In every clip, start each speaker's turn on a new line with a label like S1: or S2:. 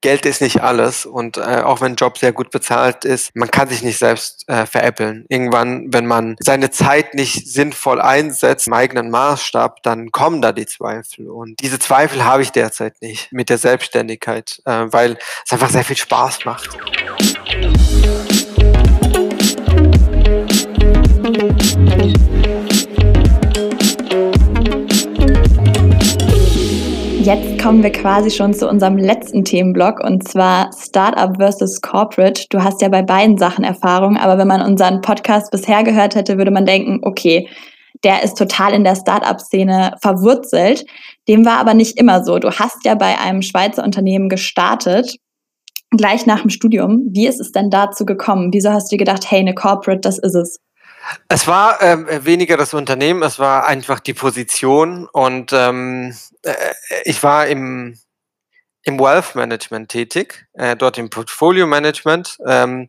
S1: Geld ist nicht alles und äh, auch wenn ein Job sehr gut bezahlt ist, man kann sich nicht selbst äh, veräppeln. Irgendwann, wenn man seine Zeit nicht sinnvoll einsetzt, im eigenen Maßstab, dann kommen da die Zweifel. Und diese Zweifel habe ich derzeit nicht mit der Selbstständigkeit, äh, weil es einfach sehr viel Spaß macht.
S2: Jetzt kommen wir quasi schon zu unserem letzten Themenblock und zwar Startup versus Corporate. Du hast ja bei beiden Sachen Erfahrung, aber wenn man unseren Podcast bisher gehört hätte, würde man denken, okay, der ist total in der Startup-Szene verwurzelt. Dem war aber nicht immer so. Du hast ja bei einem Schweizer Unternehmen gestartet, gleich nach dem Studium. Wie ist es denn dazu gekommen? Wieso hast du dir gedacht, hey, eine Corporate, das ist es?
S1: Es war ähm, weniger das Unternehmen, es war einfach die Position und ähm, äh, ich war im, im Wealth Management tätig, äh, dort im Portfolio Management. Ähm,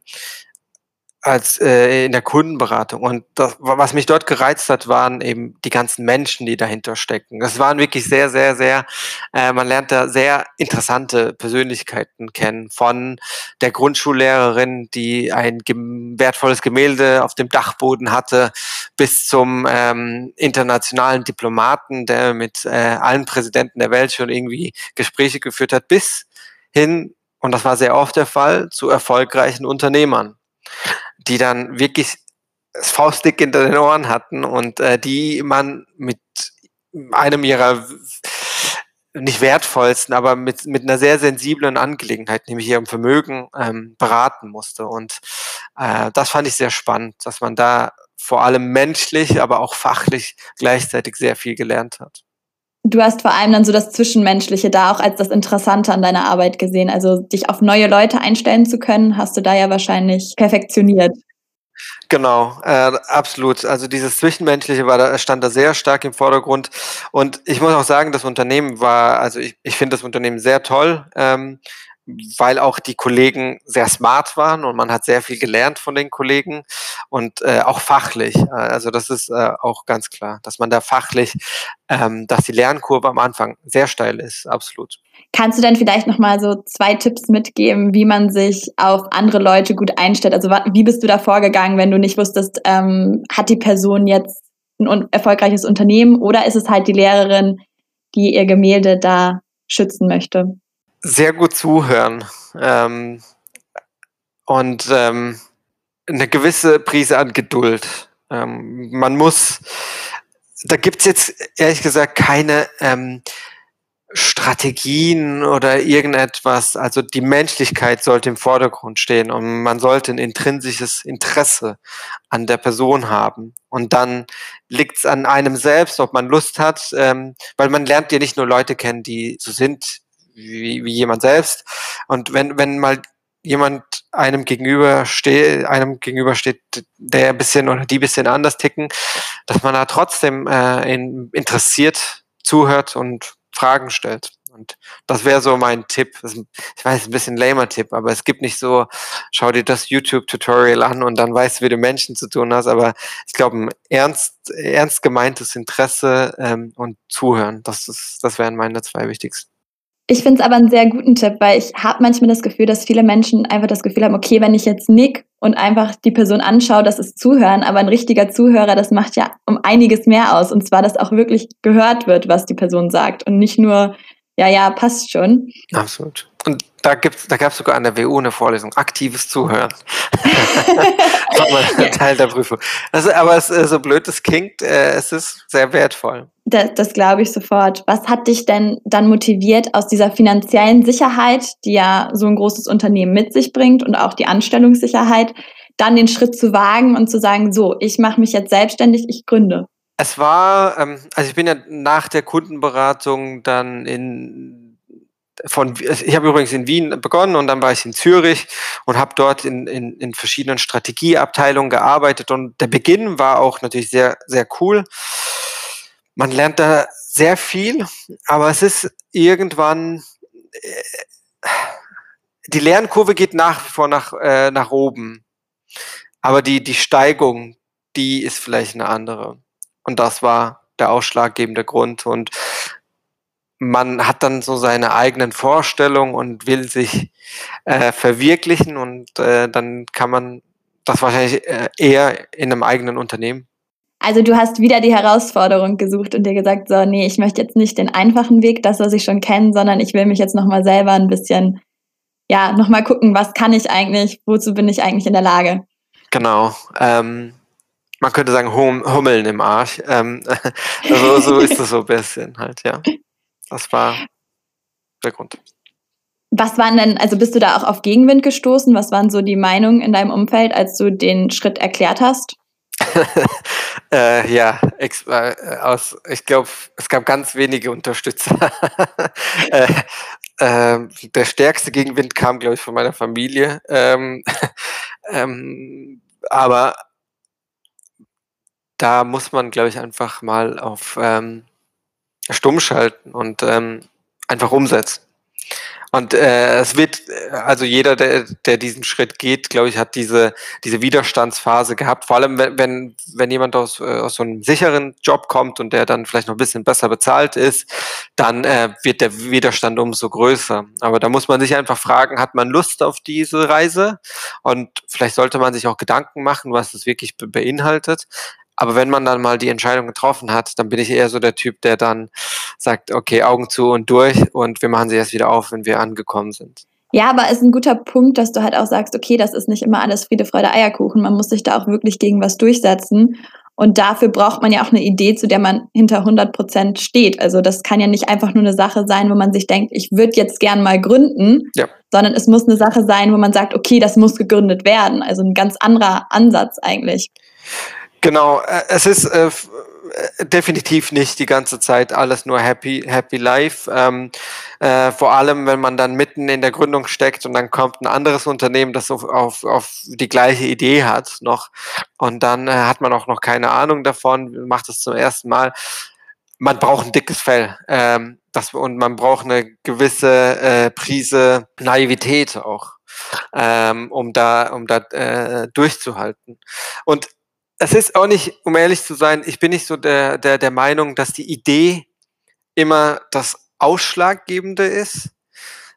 S1: als äh, in der Kundenberatung. Und das, was mich dort gereizt hat, waren eben die ganzen Menschen, die dahinter stecken. Das waren wirklich sehr, sehr, sehr, äh, man lernt da sehr interessante Persönlichkeiten kennen. Von der Grundschullehrerin, die ein wertvolles Gemälde auf dem Dachboden hatte, bis zum ähm, internationalen Diplomaten, der mit äh, allen Präsidenten der Welt schon irgendwie Gespräche geführt hat, bis hin, und das war sehr oft der Fall, zu erfolgreichen Unternehmern die dann wirklich das Faustdick hinter den Ohren hatten und äh, die man mit einem ihrer nicht wertvollsten, aber mit, mit einer sehr sensiblen Angelegenheit, nämlich ihrem Vermögen, ähm, beraten musste. Und äh, das fand ich sehr spannend, dass man da vor allem menschlich, aber auch fachlich gleichzeitig sehr viel gelernt hat.
S2: Du hast vor allem dann so das Zwischenmenschliche da auch als das Interessante an deiner Arbeit gesehen. Also dich auf neue Leute einstellen zu können, hast du da ja wahrscheinlich perfektioniert.
S1: Genau, äh, absolut. Also dieses Zwischenmenschliche war da, stand da sehr stark im Vordergrund. Und ich muss auch sagen, das Unternehmen war, also ich, ich finde das Unternehmen sehr toll. Ähm, weil auch die Kollegen sehr smart waren und man hat sehr viel gelernt von den Kollegen und äh, auch fachlich. Also das ist äh, auch ganz klar, dass man da fachlich, ähm, dass die Lernkurve am Anfang sehr steil ist, absolut.
S2: Kannst du denn vielleicht noch mal so zwei Tipps mitgeben, wie man sich auf andere Leute gut einstellt? Also wie bist du da vorgegangen, wenn du nicht wusstest, ähm, hat die Person jetzt ein erfolgreiches Unternehmen oder ist es halt die Lehrerin, die ihr Gemälde da schützen möchte?
S1: sehr gut zuhören ähm, und ähm, eine gewisse Prise an Geduld. Ähm, man muss, da gibt's jetzt ehrlich gesagt keine ähm, Strategien oder irgendetwas. Also die Menschlichkeit sollte im Vordergrund stehen und man sollte ein intrinsisches Interesse an der Person haben. Und dann liegt's an einem selbst, ob man Lust hat, ähm, weil man lernt ja nicht nur Leute kennen, die so sind, wie, wie jemand selbst. Und wenn, wenn mal jemand einem gegenüber steht, einem gegenüber steht, der ein bisschen oder die ein bisschen anders ticken, dass man da trotzdem äh, in, interessiert zuhört und Fragen stellt. Und das wäre so mein Tipp. Ich weiß, ein bisschen lamer Tipp, aber es gibt nicht so, schau dir das YouTube-Tutorial an und dann weißt du, wie du Menschen zu tun hast. Aber ich glaube, ein ernst, ernst gemeintes Interesse ähm, und Zuhören, das, ist, das wären meine zwei wichtigsten.
S2: Ich finde es aber einen sehr guten Tipp, weil ich habe manchmal das Gefühl, dass viele Menschen einfach das Gefühl haben, okay, wenn ich jetzt nick und einfach die Person anschaue, das ist Zuhören, aber ein richtiger Zuhörer, das macht ja um einiges mehr aus. Und zwar, dass auch wirklich gehört wird, was die Person sagt und nicht nur, ja, ja, passt schon.
S1: Absolut. Und da, gibt's, da gab es sogar an der WU eine Vorlesung, aktives Zuhören. das war Teil der Prüfung. Also, aber es, äh, so blöd es klingt, äh, es ist sehr wertvoll.
S2: Das, das glaube ich sofort. Was hat dich denn dann motiviert, aus dieser finanziellen Sicherheit, die ja so ein großes Unternehmen mit sich bringt und auch die Anstellungssicherheit, dann den Schritt zu wagen und zu sagen, so, ich mache mich jetzt selbstständig, ich gründe?
S1: Es war, ähm, also ich bin ja nach der Kundenberatung dann in von, ich habe übrigens in Wien begonnen und dann war ich in Zürich und habe dort in, in, in verschiedenen Strategieabteilungen gearbeitet und der Beginn war auch natürlich sehr, sehr cool. Man lernt da sehr viel, aber es ist irgendwann, äh, die Lernkurve geht nach wie vor nach, äh, nach oben. Aber die, die Steigung, die ist vielleicht eine andere. Und das war der ausschlaggebende Grund. Und man hat dann so seine eigenen Vorstellungen und will sich äh, verwirklichen und äh, dann kann man das wahrscheinlich äh, eher in einem eigenen Unternehmen.
S2: Also du hast wieder die Herausforderung gesucht und dir gesagt, so, nee, ich möchte jetzt nicht den einfachen Weg, das, was ich schon kenne, sondern ich will mich jetzt nochmal selber ein bisschen, ja, nochmal gucken, was kann ich eigentlich, wozu bin ich eigentlich in der Lage.
S1: Genau. Ähm, man könnte sagen, hum Hummeln im Arsch. Ähm, also, so ist es so ein bisschen halt, ja. Das war der Grund.
S2: Was waren denn, also bist du da auch auf Gegenwind gestoßen? Was waren so die Meinungen in deinem Umfeld, als du den Schritt erklärt hast?
S1: äh, ja, äh, aus, ich glaube, es gab ganz wenige Unterstützer. äh, äh, der stärkste Gegenwind kam, glaube ich, von meiner Familie. Ähm, ähm, aber da muss man, glaube ich, einfach mal auf ähm, stumm schalten und ähm, einfach umsetzen. Und äh, es wird, also jeder, der, der diesen Schritt geht, glaube ich, hat diese, diese Widerstandsphase gehabt. Vor allem, wenn, wenn, jemand aus, äh, aus so einem sicheren Job kommt und der dann vielleicht noch ein bisschen besser bezahlt ist, dann äh, wird der Widerstand umso größer. Aber da muss man sich einfach fragen, hat man Lust auf diese Reise? Und vielleicht sollte man sich auch Gedanken machen, was es wirklich beinhaltet. Aber wenn man dann mal die Entscheidung getroffen hat, dann bin ich eher so der Typ, der dann sagt, okay, Augen zu und durch und wir machen sie erst wieder auf, wenn wir angekommen sind.
S2: Ja, aber es ist ein guter Punkt, dass du halt auch sagst, okay, das ist nicht immer alles Friede, Freude, Eierkuchen. Man muss sich da auch wirklich gegen was durchsetzen. Und dafür braucht man ja auch eine Idee, zu der man hinter 100 Prozent steht. Also das kann ja nicht einfach nur eine Sache sein, wo man sich denkt, ich würde jetzt gern mal gründen, ja. sondern es muss eine Sache sein, wo man sagt, okay, das muss gegründet werden. Also ein ganz anderer Ansatz eigentlich.
S1: Genau, äh, es ist äh, äh, definitiv nicht die ganze Zeit alles nur happy, happy life. Ähm, äh, vor allem, wenn man dann mitten in der Gründung steckt und dann kommt ein anderes Unternehmen, das auf, auf, auf die gleiche Idee hat noch und dann äh, hat man auch noch keine Ahnung davon, macht es zum ersten Mal. Man braucht ein dickes Fell. Ähm, das, und man braucht eine gewisse äh, Prise Naivität auch, ähm, um da, um da äh, durchzuhalten. Und es ist auch nicht, um ehrlich zu sein, ich bin nicht so der, der, der Meinung, dass die Idee immer das Ausschlaggebende ist,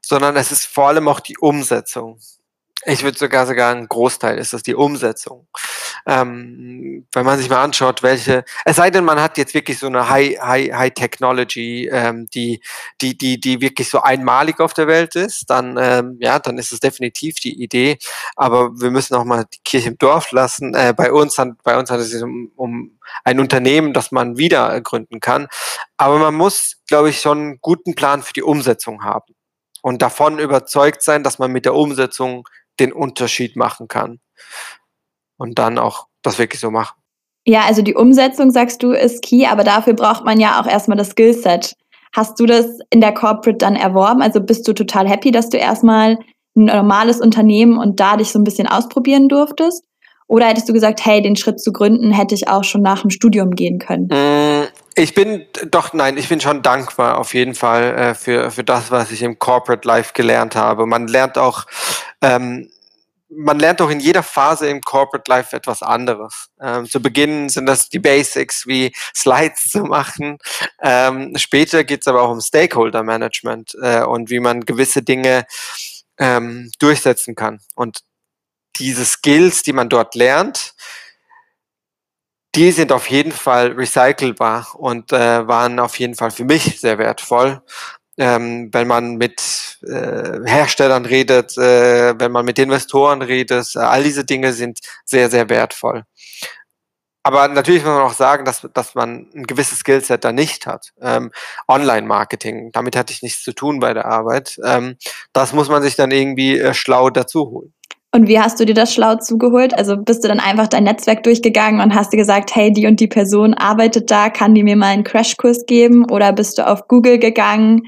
S1: sondern es ist vor allem auch die Umsetzung. Ich würde sogar sagen, ein Großteil ist das die Umsetzung. Ähm, wenn man sich mal anschaut, welche, es sei denn, man hat jetzt wirklich so eine High, High, High Technology, ähm, die, die, die, die wirklich so einmalig auf der Welt ist, dann, ähm, ja, dann ist es definitiv die Idee. Aber wir müssen auch mal die Kirche im Dorf lassen. Äh, bei uns, bei uns hat es sich um, um ein Unternehmen, das man wieder gründen kann. Aber man muss, glaube ich, schon einen guten Plan für die Umsetzung haben und davon überzeugt sein, dass man mit der Umsetzung den Unterschied machen kann. Und dann auch das wirklich so machen.
S2: Ja, also die Umsetzung, sagst du, ist key, aber dafür braucht man ja auch erstmal das Skillset. Hast du das in der Corporate dann erworben? Also bist du total happy, dass du erstmal ein normales Unternehmen und da dich so ein bisschen ausprobieren durftest? Oder hättest du gesagt, hey, den Schritt zu gründen hätte ich auch schon nach dem Studium gehen können?
S1: Mm, ich bin doch, nein, ich bin schon dankbar auf jeden Fall äh, für, für das, was ich im Corporate Life gelernt habe. Man lernt auch ähm, man lernt auch in jeder Phase im Corporate Life etwas anderes. Ähm, zu Beginn sind das die Basics wie Slides zu machen. Ähm, später geht es aber auch um Stakeholder Management äh, und wie man gewisse Dinge ähm, durchsetzen kann. Und diese Skills, die man dort lernt, die sind auf jeden Fall recycelbar und äh, waren auf jeden Fall für mich sehr wertvoll ähm, wenn man mit äh, Herstellern redet, äh, wenn man mit Investoren redet, äh, all diese Dinge sind sehr, sehr wertvoll. Aber natürlich muss man auch sagen, dass, dass man ein gewisses Skillset da nicht hat. Ähm, Online-Marketing, damit hatte ich nichts zu tun bei der Arbeit. Ähm, das muss man sich dann irgendwie äh, schlau dazu holen.
S2: Und wie hast du dir das schlau zugeholt? Also bist du dann einfach dein Netzwerk durchgegangen und hast dir gesagt, hey, die und die Person arbeitet da, kann die mir mal einen Crashkurs geben? Oder bist du auf Google gegangen,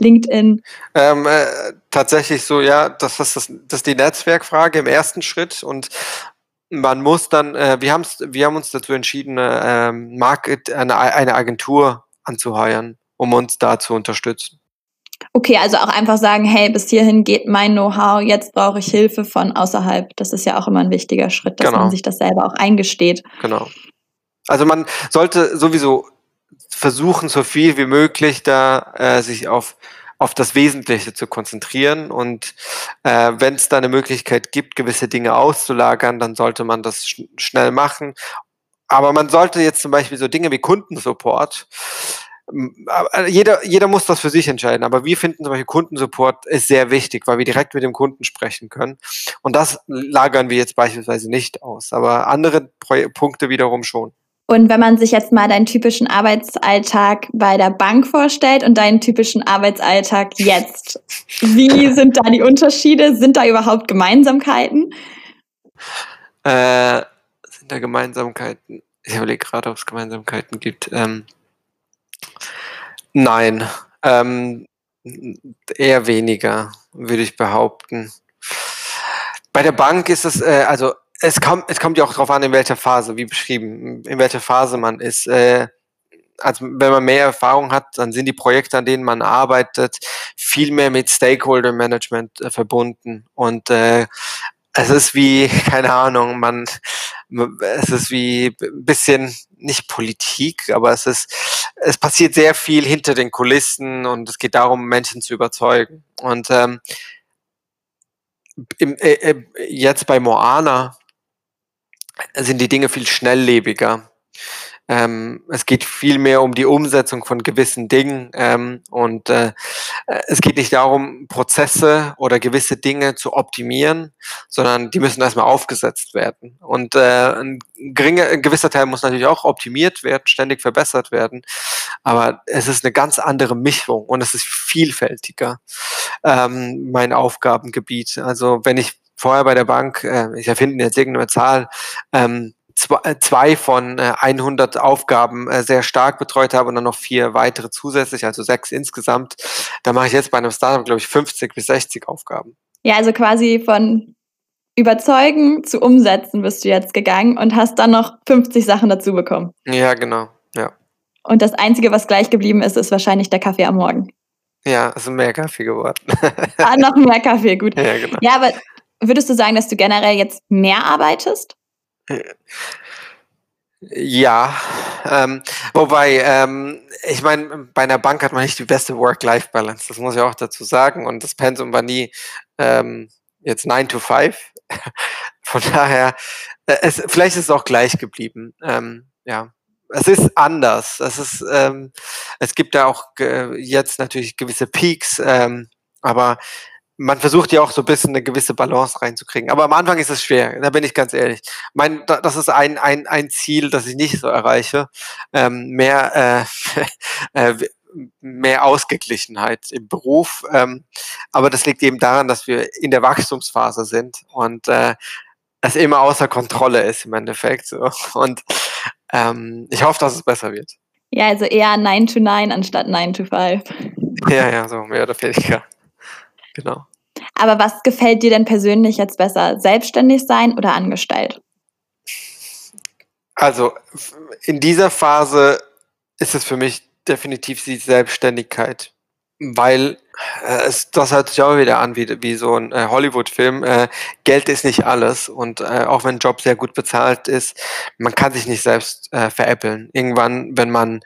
S2: LinkedIn?
S1: Ähm, äh, tatsächlich so, ja, das ist, das, das ist die Netzwerkfrage im ersten Schritt und man muss dann, äh, wir, wir haben uns dazu entschieden, äh, Market, eine, eine Agentur anzuheuern, um uns da zu unterstützen.
S2: Okay, also auch einfach sagen, hey, bis hierhin geht mein Know-how, jetzt brauche ich Hilfe von außerhalb. Das ist ja auch immer ein wichtiger Schritt, dass genau. man sich das selber auch eingesteht.
S1: Genau. Also man sollte sowieso versuchen, so viel wie möglich da äh, sich auf auf das Wesentliche zu konzentrieren. Und äh, wenn es da eine Möglichkeit gibt, gewisse Dinge auszulagern, dann sollte man das sch schnell machen. Aber man sollte jetzt zum Beispiel so Dinge wie Kundensupport, jeder, jeder muss das für sich entscheiden, aber wir finden zum Beispiel Kundensupport ist sehr wichtig, weil wir direkt mit dem Kunden sprechen können. Und das lagern wir jetzt beispielsweise nicht aus, aber andere Pro Punkte wiederum schon.
S2: Und wenn man sich jetzt mal deinen typischen Arbeitsalltag bei der Bank vorstellt und deinen typischen Arbeitsalltag jetzt, wie sind da die Unterschiede? Sind da überhaupt Gemeinsamkeiten?
S1: Äh, sind da Gemeinsamkeiten? Ich überlege gerade, ob es Gemeinsamkeiten gibt. Ähm, nein, ähm, eher weniger, würde ich behaupten. Bei der Bank ist es, äh, also es kommt, es kommt ja auch darauf an, in welcher Phase, wie beschrieben, in welcher Phase man ist. Äh, also wenn man mehr Erfahrung hat, dann sind die Projekte, an denen man arbeitet, viel mehr mit Stakeholder Management äh, verbunden. Und äh, es ist wie, keine Ahnung, man, es ist wie ein bisschen nicht Politik, aber es ist, es passiert sehr viel hinter den Kulissen und es geht darum, Menschen zu überzeugen. Und ähm, im, äh, äh jetzt bei Moana sind die Dinge viel schnelllebiger. Ähm, es geht viel mehr um die Umsetzung von gewissen Dingen ähm, und äh, es geht nicht darum, Prozesse oder gewisse Dinge zu optimieren, sondern die müssen erstmal aufgesetzt werden. Und äh, ein, geringer, ein gewisser Teil muss natürlich auch optimiert werden, ständig verbessert werden, aber es ist eine ganz andere Mischung und es ist vielfältiger, ähm, mein Aufgabengebiet. Also wenn ich vorher bei der Bank, äh, ich erfinde jetzt irgendeine Zahl, ähm, äh, zwei von 100 äh, Aufgaben äh, sehr stark betreut habe und dann noch vier weitere zusätzlich, also sechs insgesamt. Da mache ich jetzt bei einem Startup, glaube ich, 50 bis 60 Aufgaben.
S2: Ja, also quasi von überzeugen zu umsetzen bist du jetzt gegangen und hast dann noch 50 Sachen dazu bekommen.
S1: Ja, genau, ja.
S2: Und das Einzige, was gleich geblieben ist, ist wahrscheinlich der Kaffee am Morgen.
S1: Ja, es ist mehr Kaffee geworden.
S2: ah, noch mehr Kaffee, gut.
S1: Ja, genau.
S2: ja, aber würdest du sagen, dass du generell jetzt mehr arbeitest?
S1: Ja, ähm, wobei, ähm, ich meine, bei einer Bank hat man nicht die beste Work-Life-Balance, das muss ich auch dazu sagen. Und das Pensum war nie ähm, jetzt 9 to 5. Von daher, äh, es, vielleicht ist es auch gleich geblieben. Ähm, ja, es ist anders. Es ist, ähm, es gibt da auch äh, jetzt natürlich gewisse Peaks, ähm, aber man versucht ja auch so ein bisschen eine gewisse Balance reinzukriegen. Aber am Anfang ist es schwer, da bin ich ganz ehrlich. Mein, das ist ein, ein, ein Ziel, das ich nicht so erreiche. Ähm, mehr, äh, äh, mehr Ausgeglichenheit im Beruf. Ähm, aber das liegt eben daran, dass wir in der Wachstumsphase sind und äh, es immer außer Kontrolle ist im Endeffekt. So. Und ähm, ich hoffe, dass es besser wird.
S2: Ja, also eher 9 to 9 anstatt 9 to 5.
S1: Ja, ja, so mehr oder weniger. Genau.
S2: Aber was gefällt dir denn persönlich jetzt besser? Selbstständig sein oder angestellt?
S1: Also in dieser Phase ist es für mich definitiv die Selbstständigkeit, weil äh, es, das hört sich auch wieder an wie, wie so ein äh, Hollywood-Film. Äh, Geld ist nicht alles und äh, auch wenn ein Job sehr gut bezahlt ist, man kann sich nicht selbst äh, veräppeln. Irgendwann, wenn man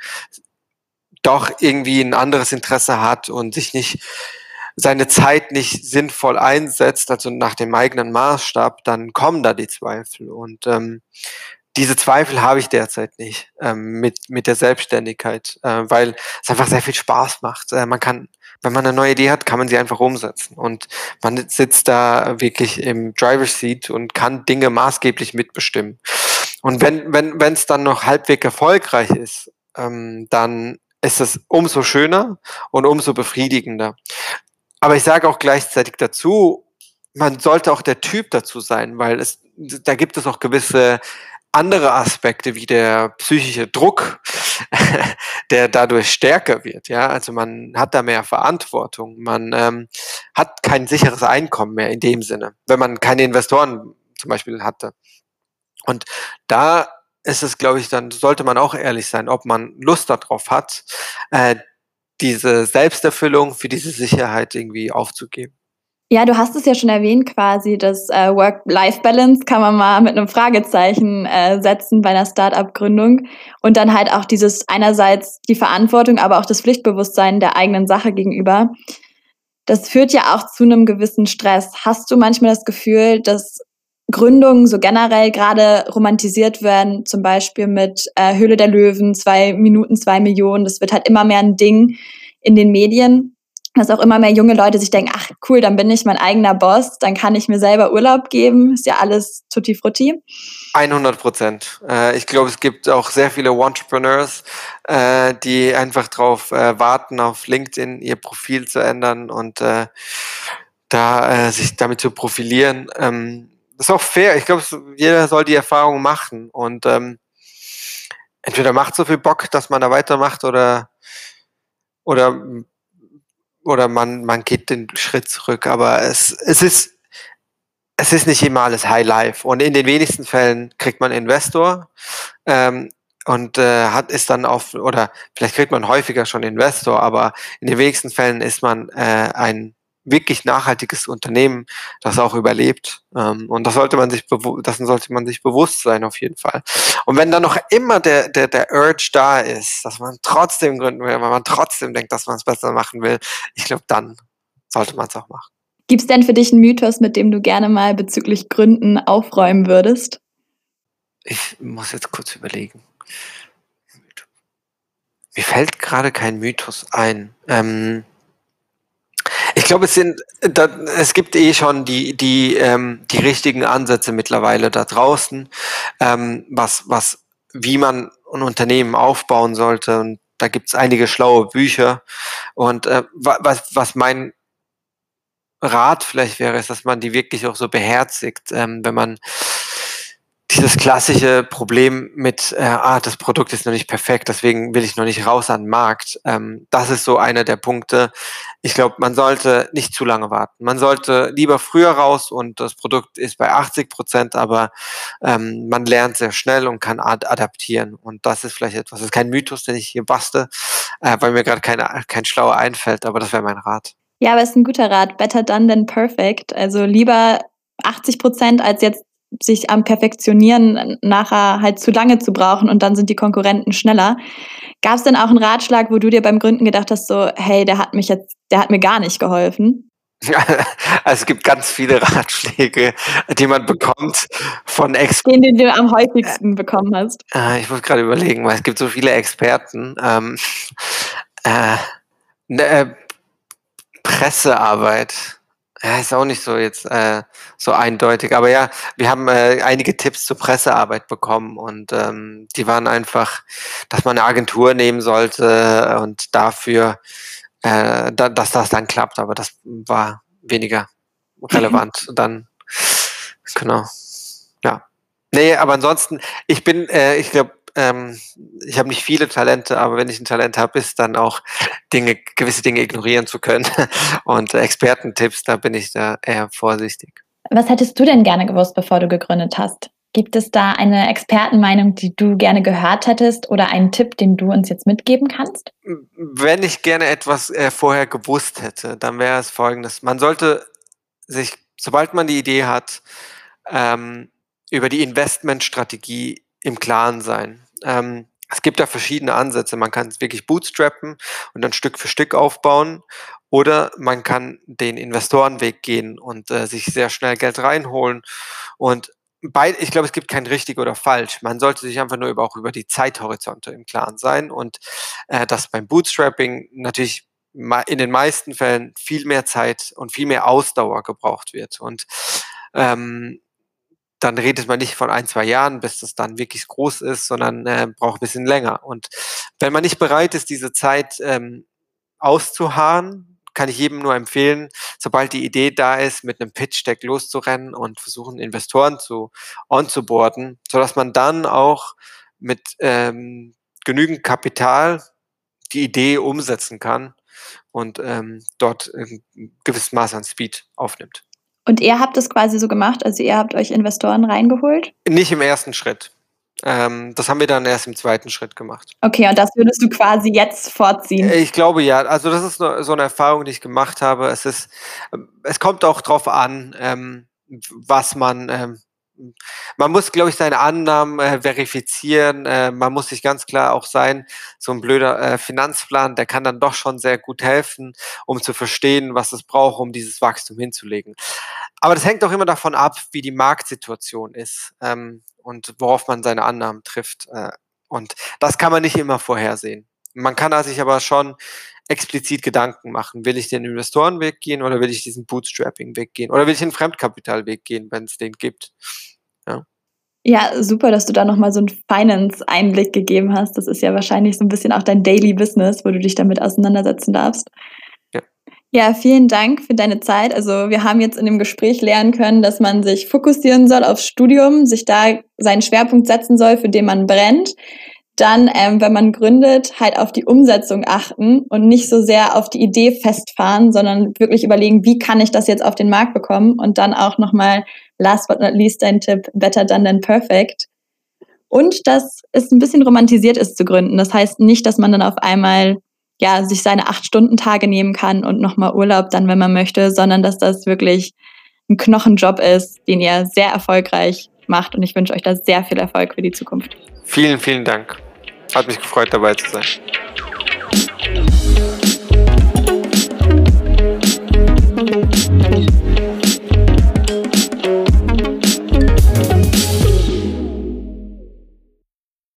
S1: doch irgendwie ein anderes Interesse hat und sich nicht seine Zeit nicht sinnvoll einsetzt, also nach dem eigenen Maßstab, dann kommen da die Zweifel. Und ähm, diese Zweifel habe ich derzeit nicht ähm, mit, mit der Selbstständigkeit, äh, weil es einfach sehr viel Spaß macht. Äh, man kann, wenn man eine neue Idee hat, kann man sie einfach umsetzen. Und man sitzt da wirklich im Driver's Seat und kann Dinge maßgeblich mitbestimmen. Und wenn wenn wenn es dann noch halbwegs erfolgreich ist, ähm, dann ist es umso schöner und umso befriedigender. Aber ich sage auch gleichzeitig dazu, man sollte auch der Typ dazu sein, weil es, da gibt es auch gewisse andere Aspekte wie der psychische Druck, der dadurch stärker wird. Ja, also man hat da mehr Verantwortung, man ähm, hat kein sicheres Einkommen mehr in dem Sinne, wenn man keine Investoren zum Beispiel hatte. Und da ist es, glaube ich, dann sollte man auch ehrlich sein, ob man Lust darauf hat, äh, diese Selbsterfüllung für diese Sicherheit irgendwie aufzugeben.
S2: Ja, du hast es ja schon erwähnt quasi, das äh, Work-Life-Balance kann man mal mit einem Fragezeichen äh, setzen bei einer Start-up-Gründung und dann halt auch dieses einerseits die Verantwortung, aber auch das Pflichtbewusstsein der eigenen Sache gegenüber. Das führt ja auch zu einem gewissen Stress. Hast du manchmal das Gefühl, dass Gründungen so generell gerade romantisiert werden, zum Beispiel mit äh, Höhle der Löwen, zwei Minuten, zwei Millionen. Das wird halt immer mehr ein Ding in den Medien dass auch immer mehr junge Leute sich denken, ach cool, dann bin ich mein eigener Boss, dann kann ich mir selber Urlaub geben, ist ja alles tutti frutti.
S1: 100 Prozent. Äh, ich glaube, es gibt auch sehr viele Entrepreneurs, äh, die einfach darauf äh, warten, auf LinkedIn ihr Profil zu ändern und da sich damit zu profilieren. Ähm, das ist auch fair. Ich glaube, jeder soll die Erfahrung machen und ähm, entweder macht so viel Bock, dass man da weitermacht oder oder oder man, man geht den Schritt zurück, aber es, es ist, es ist nicht immer alles High Life. Und in den wenigsten Fällen kriegt man Investor ähm, und äh, hat ist dann auf oder vielleicht kriegt man häufiger schon Investor, aber in den wenigsten Fällen ist man äh, ein wirklich nachhaltiges Unternehmen, das auch überlebt. Ähm, und das sollte man sich das sollte man sich bewusst sein auf jeden Fall. Und wenn dann noch immer der, der, der Urge da ist, dass man trotzdem gründen will, weil man trotzdem denkt, dass man es besser machen will, ich glaube, dann sollte man es auch machen.
S2: Gibt es denn für dich einen Mythos, mit dem du gerne mal bezüglich Gründen aufräumen würdest?
S1: Ich muss jetzt kurz überlegen. Mir fällt gerade kein Mythos ein. Ähm, glaube, es sind, da, es gibt eh schon die, die, ähm, die richtigen Ansätze mittlerweile da draußen, ähm, was, was, wie man ein Unternehmen aufbauen sollte. Und da gibt es einige schlaue Bücher. Und äh, was, was mein Rat vielleicht wäre, ist, dass man die wirklich auch so beherzigt, ähm, wenn man dieses klassische Problem mit, äh, ah, das Produkt ist noch nicht perfekt, deswegen will ich noch nicht raus an den Markt. Ähm, das ist so einer der Punkte. Ich glaube, man sollte nicht zu lange warten. Man sollte lieber früher raus und das Produkt ist bei 80 Prozent, aber ähm, man lernt sehr schnell und kann ad adaptieren. Und das ist vielleicht etwas, das ist kein Mythos, den ich hier baste, äh, weil mir gerade kein schlauer einfällt, aber das wäre mein Rat.
S2: Ja, aber es ist ein guter Rat. Better done than perfect. Also lieber 80 Prozent als jetzt sich am Perfektionieren nachher halt zu lange zu brauchen und dann sind die Konkurrenten schneller. Gab es denn auch einen Ratschlag, wo du dir beim Gründen gedacht hast, so, hey, der hat mich jetzt, der hat mir gar nicht geholfen?
S1: Also es gibt ganz viele Ratschläge, die man bekommt von
S2: Experten. Den, den du am häufigsten bekommen hast.
S1: Äh, ich muss gerade überlegen, weil es gibt so viele Experten. Ähm, äh, ne, äh, Pressearbeit ja, ist auch nicht so jetzt äh, so eindeutig. Aber ja, wir haben äh, einige Tipps zur Pressearbeit bekommen und ähm, die waren einfach, dass man eine Agentur nehmen sollte und dafür, äh, da, dass das dann klappt. Aber das war weniger relevant. dann, genau. Ja. Nee, aber ansonsten, ich bin, äh, ich glaube, ähm, ich habe nicht viele Talente, aber wenn ich ein Talent habe, ist dann auch Dinge, gewisse Dinge ignorieren zu können. Und äh, Expertentipps, da bin ich da eher vorsichtig.
S2: Was hättest du denn gerne gewusst, bevor du gegründet hast? Gibt es da eine Expertenmeinung, die du gerne gehört hättest oder einen Tipp, den du uns jetzt mitgeben kannst?
S1: Wenn ich gerne etwas äh, vorher gewusst hätte, dann wäre es folgendes. Man sollte sich, sobald man die Idee hat, ähm, über die Investmentstrategie im Klaren sein. Ähm, es gibt da verschiedene Ansätze. Man kann es wirklich bootstrappen und dann Stück für Stück aufbauen. Oder man kann den Investorenweg gehen und äh, sich sehr schnell Geld reinholen. Und bei, ich glaube, es gibt kein richtig oder falsch. Man sollte sich einfach nur über, auch über die Zeithorizonte im Klaren sein und äh, dass beim Bootstrapping natürlich in den meisten Fällen viel mehr Zeit und viel mehr Ausdauer gebraucht wird. Und ähm, dann redet man nicht von ein, zwei Jahren, bis das dann wirklich groß ist, sondern äh, braucht ein bisschen länger. Und wenn man nicht bereit ist, diese Zeit ähm, auszuharren, kann ich jedem nur empfehlen, sobald die Idee da ist, mit einem Pitch-Deck loszurennen und versuchen, Investoren zu onzuboarden, sodass man dann auch mit ähm, genügend Kapital die Idee umsetzen kann und ähm, dort ein gewisses Maß an Speed aufnimmt.
S2: Und ihr habt es quasi so gemacht, also ihr habt euch Investoren reingeholt?
S1: Nicht im ersten Schritt. Ähm, das haben wir dann erst im zweiten Schritt gemacht.
S2: Okay, und das würdest du quasi jetzt vorziehen?
S1: Ich glaube ja. Also das ist so eine Erfahrung, die ich gemacht habe. Es ist, es kommt auch drauf an, ähm, was man, ähm, man muss, glaube ich, seine Annahmen äh, verifizieren. Äh, man muss sich ganz klar auch sein, so ein blöder äh, Finanzplan, der kann dann doch schon sehr gut helfen, um zu verstehen, was es braucht, um dieses Wachstum hinzulegen. Aber das hängt auch immer davon ab, wie die Marktsituation ist ähm, und worauf man seine Annahmen trifft. Äh, und das kann man nicht immer vorhersehen. Man kann sich aber schon explizit Gedanken machen. Will ich den Investorenweg gehen oder will ich diesen Bootstrapping-Weg gehen? Oder will ich den Fremdkapitalweg gehen, wenn es den gibt?
S2: Ja. Ja, super, dass du da nochmal so einen Finance-Einblick gegeben hast. Das ist ja wahrscheinlich so ein bisschen auch dein Daily Business, wo du dich damit auseinandersetzen darfst. Ja. Ja, vielen Dank für deine Zeit. Also wir haben jetzt in dem Gespräch lernen können, dass man sich fokussieren soll aufs Studium, sich da seinen Schwerpunkt setzen soll, für den man brennt dann, ähm, wenn man gründet, halt auf die Umsetzung achten und nicht so sehr auf die Idee festfahren, sondern wirklich überlegen, wie kann ich das jetzt auf den Markt bekommen und dann auch nochmal, last but not least, dein Tipp, better done than perfect. Und dass es ein bisschen romantisiert ist zu gründen. Das heißt nicht, dass man dann auf einmal ja, sich seine acht Stunden Tage nehmen kann und nochmal Urlaub dann, wenn man möchte, sondern dass das wirklich ein Knochenjob ist, den ihr sehr erfolgreich macht. Und ich wünsche euch da sehr viel Erfolg für die Zukunft.
S1: Vielen, vielen Dank. Hat mich gefreut, dabei zu sein.